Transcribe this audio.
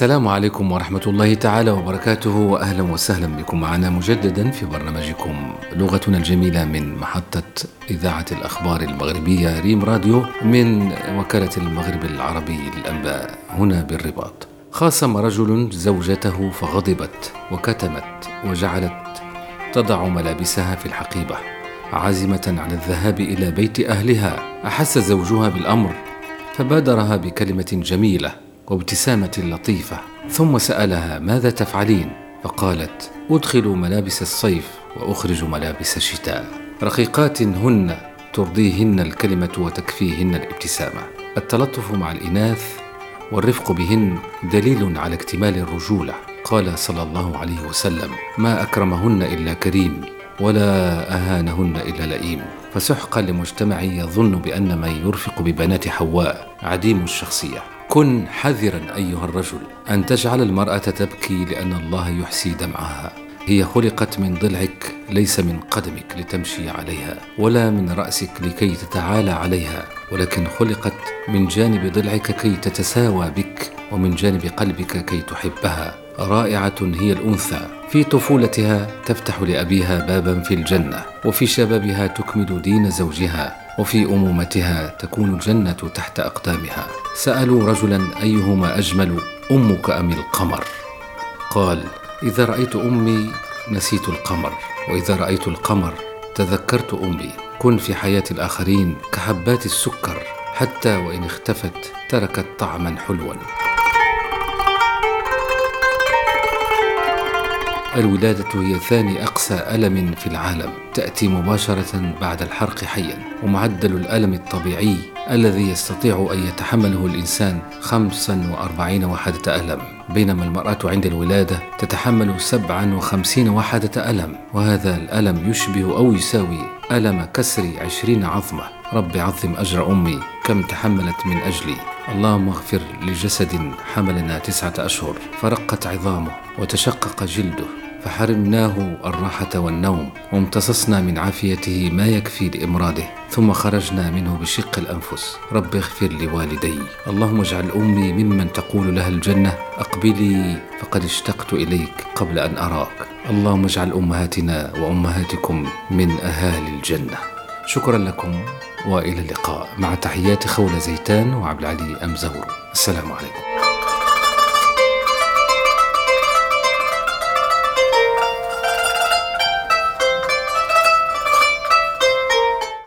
السلام عليكم ورحمة الله تعالى وبركاته وأهلا وسهلا بكم معنا مجددا في برنامجكم لغتنا الجميلة من محطة إذاعة الأخبار المغربية ريم راديو من وكالة المغرب العربي للأنباء هنا بالرباط. خاصم رجل زوجته فغضبت وكتمت وجعلت تضع ملابسها في الحقيبة عازمة على الذهاب إلى بيت أهلها. أحس زوجها بالأمر فبادرها بكلمة جميلة وابتسامة لطيفة. ثم سألها ماذا تفعلين؟ فقالت أدخل ملابس الصيف وأخرج ملابس الشتاء. رقيقات هن ترضيهن الكلمة وتكفيهن الابتسامة. التلطف مع الإناث والرفق بهن دليل على اكتمال الرجولة. قال صلى الله عليه وسلم ما أكرمهن إلا كريم ولا أهانهن إلا لئيم. فسحقا لمجتمع يظن بأن من يرفق ببنات حواء عديم الشخصية. كن حذرا أيها الرجل أن تجعل المرأة تبكي لأن الله يحسي دمعها. هي خلقت من ضلعك ليس من قدمك لتمشي عليها ولا من رأسك لكي تتعالى عليها ولكن خلقت من جانب ضلعك كي تتساوى بك ومن جانب قلبك كي تحبها. رائعة هي الأنثى. في طفولتها تفتح لأبيها بابا في الجنة وفي شبابها تكمل دين زوجها وفي أمومتها تكون الجنة تحت أقدامها. سألوا رجلا أيهما أجمل أمك أم القمر؟ قال إذا رأيت أمي نسيت القمر وإذا رأيت القمر تذكرت أمي. كن في حياة الآخرين كحبات السكر حتى وإن اختفت تركت طعما حلوا. الولادة هي ثاني أقسى ألم في العالم تأتي مباشرة بعد الحرق حيا ومعدل الألم الطبيعي الذي يستطيع أن يتحمله الإنسان 45 وحدة ألم. بينما المرأة عند الولادة تتحمل 57 وحدة ألم وهذا الألم يشبه أو يساوي ألم كسر عشرين عظمة. رب عظم أجر أمي كم تحملت من أجلي. اللهم اغفر لجسد حملنا تسعة أشهر. فرقت عظامه وتشقق جلده. فحرمناه الراحة والنوم. وامتصصنا من عافيته ما يكفي لإمراده. ثم خرجنا منه بشق الأنفس. رب اغفر لوالدي. اللهم اجعل أمي ممن تقول لها الجنة. أقبلي فقد اشتقت إليك قبل أن أراك. اللهم اجعل أمهاتنا وأمهاتكم من أهالي الجنة. شكرا لكم. وإلى اللقاء مع تحيات خوله زيتان وعبد العلي ام زهور السلام عليكم.